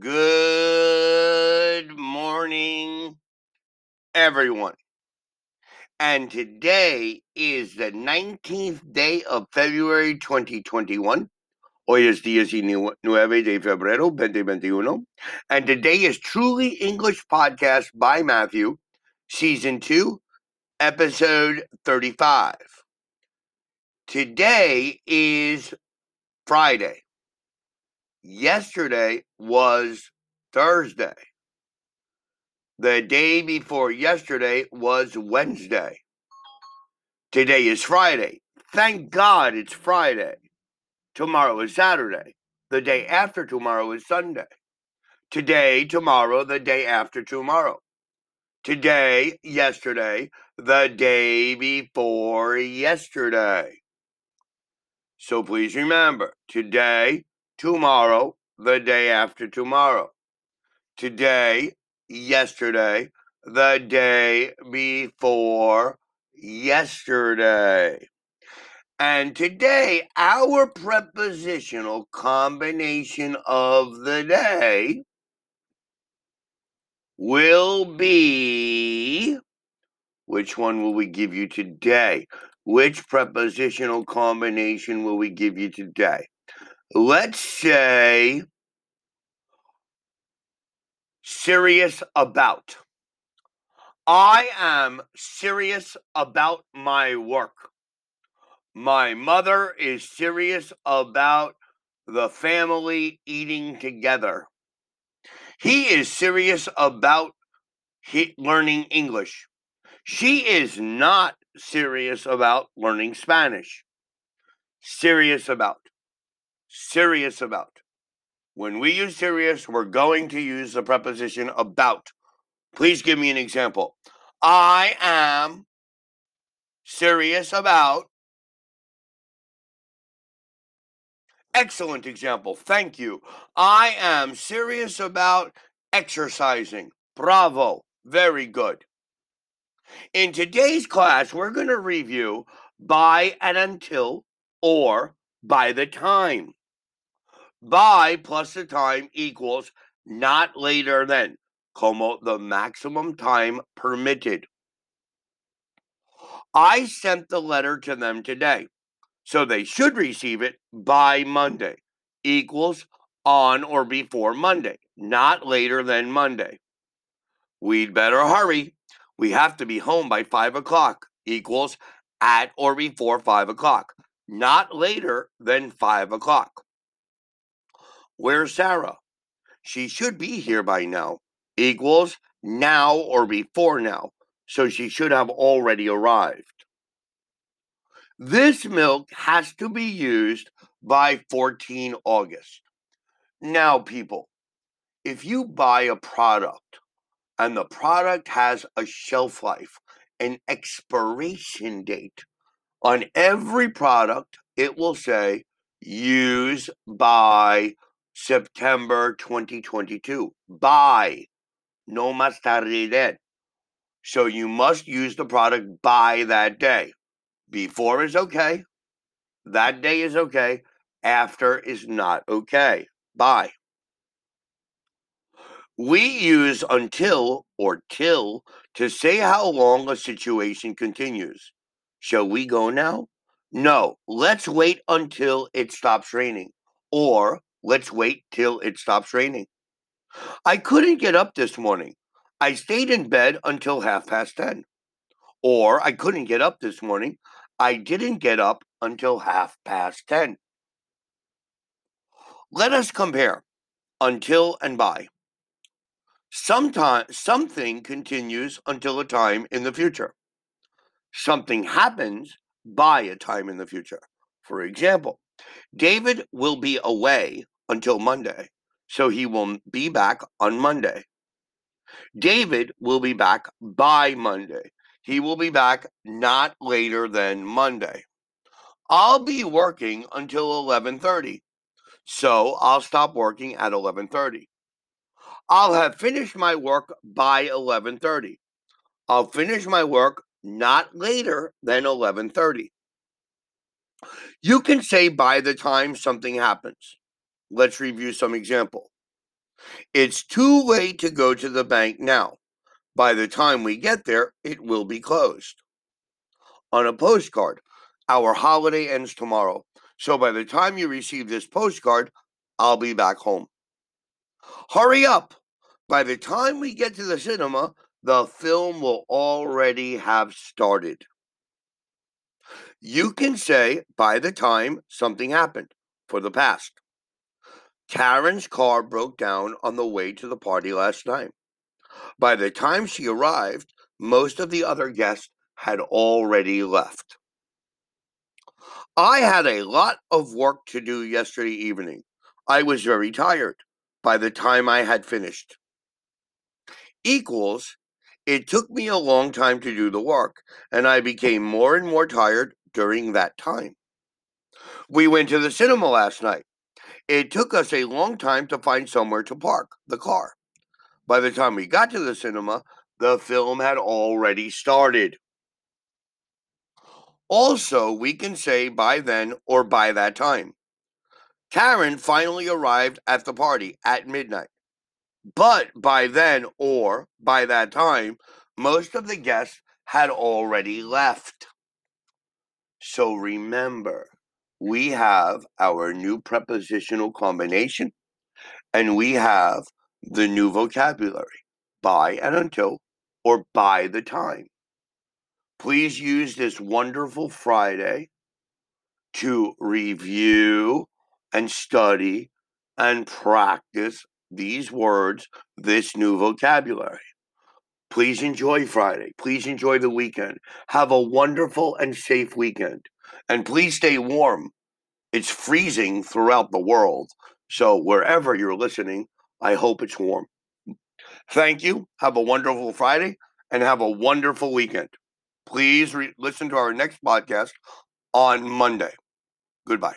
Good morning, everyone. And today is the 19th day of February 2021. Hoy es 19 de febrero 2021. And today is Truly English Podcast by Matthew, Season 2, Episode 35. Today is Friday. Yesterday was Thursday. The day before yesterday was Wednesday. Today is Friday. Thank God it's Friday. Tomorrow is Saturday. The day after tomorrow is Sunday. Today, tomorrow, the day after tomorrow. Today, yesterday, the day before yesterday. So please remember today, tomorrow, the day after tomorrow. Today, yesterday, the day before yesterday. And today, our prepositional combination of the day will be which one will we give you today? Which prepositional combination will we give you today? Let's say serious about. I am serious about my work. My mother is serious about the family eating together. He is serious about he, learning English. She is not serious about learning Spanish. Serious about serious about. When we use serious, we're going to use the preposition about. Please give me an example. I am serious about. Excellent example. Thank you. I am serious about exercising. Bravo. Very good. In today's class, we're going to review by and until or by the time by plus the time equals not later than, como the maximum time permitted. I sent the letter to them today, so they should receive it by Monday, equals on or before Monday, not later than Monday. We'd better hurry. We have to be home by 5 o'clock, equals at or before 5 o'clock, not later than 5 o'clock. Where's Sarah? She should be here by now. Equals now or before now. So she should have already arrived. This milk has to be used by 14 August. Now, people, if you buy a product and the product has a shelf life, an expiration date, on every product, it will say use by September 2022. By. No más then. So you must use the product by that day. Before is okay. That day is okay. After is not okay. By. We use until or till to say how long a situation continues. Shall we go now? No, let's wait until it stops raining. Or Let's wait till it stops raining. I couldn't get up this morning. I stayed in bed until half past 10. Or I couldn't get up this morning. I didn't get up until half past 10. Let us compare until and by. Sometime, something continues until a time in the future. Something happens by a time in the future. For example, David will be away until Monday, so he will be back on Monday. David will be back by Monday. He will be back not later than Monday. I'll be working until 11:30. So I'll stop working at 11:30. I'll have finished my work by 11:30. I'll finish my work not later than 11:30. You can say by the time something happens. Let's review some example. It's too late to go to the bank now. By the time we get there, it will be closed. On a postcard, our holiday ends tomorrow. So by the time you receive this postcard, I'll be back home. Hurry up! By the time we get to the cinema, the film will already have started. You can say by the time something happened for the past. Karen's car broke down on the way to the party last night. By the time she arrived, most of the other guests had already left. I had a lot of work to do yesterday evening. I was very tired by the time I had finished. Equals, it took me a long time to do the work, and I became more and more tired during that time. We went to the cinema last night. It took us a long time to find somewhere to park the car. By the time we got to the cinema, the film had already started. Also, we can say by then or by that time. Karen finally arrived at the party at midnight. But by then or by that time, most of the guests had already left. So remember, we have our new prepositional combination and we have the new vocabulary by and until or by the time. Please use this wonderful Friday to review and study and practice these words, this new vocabulary. Please enjoy Friday. Please enjoy the weekend. Have a wonderful and safe weekend. And please stay warm. It's freezing throughout the world. So, wherever you're listening, I hope it's warm. Thank you. Have a wonderful Friday and have a wonderful weekend. Please re- listen to our next podcast on Monday. Goodbye.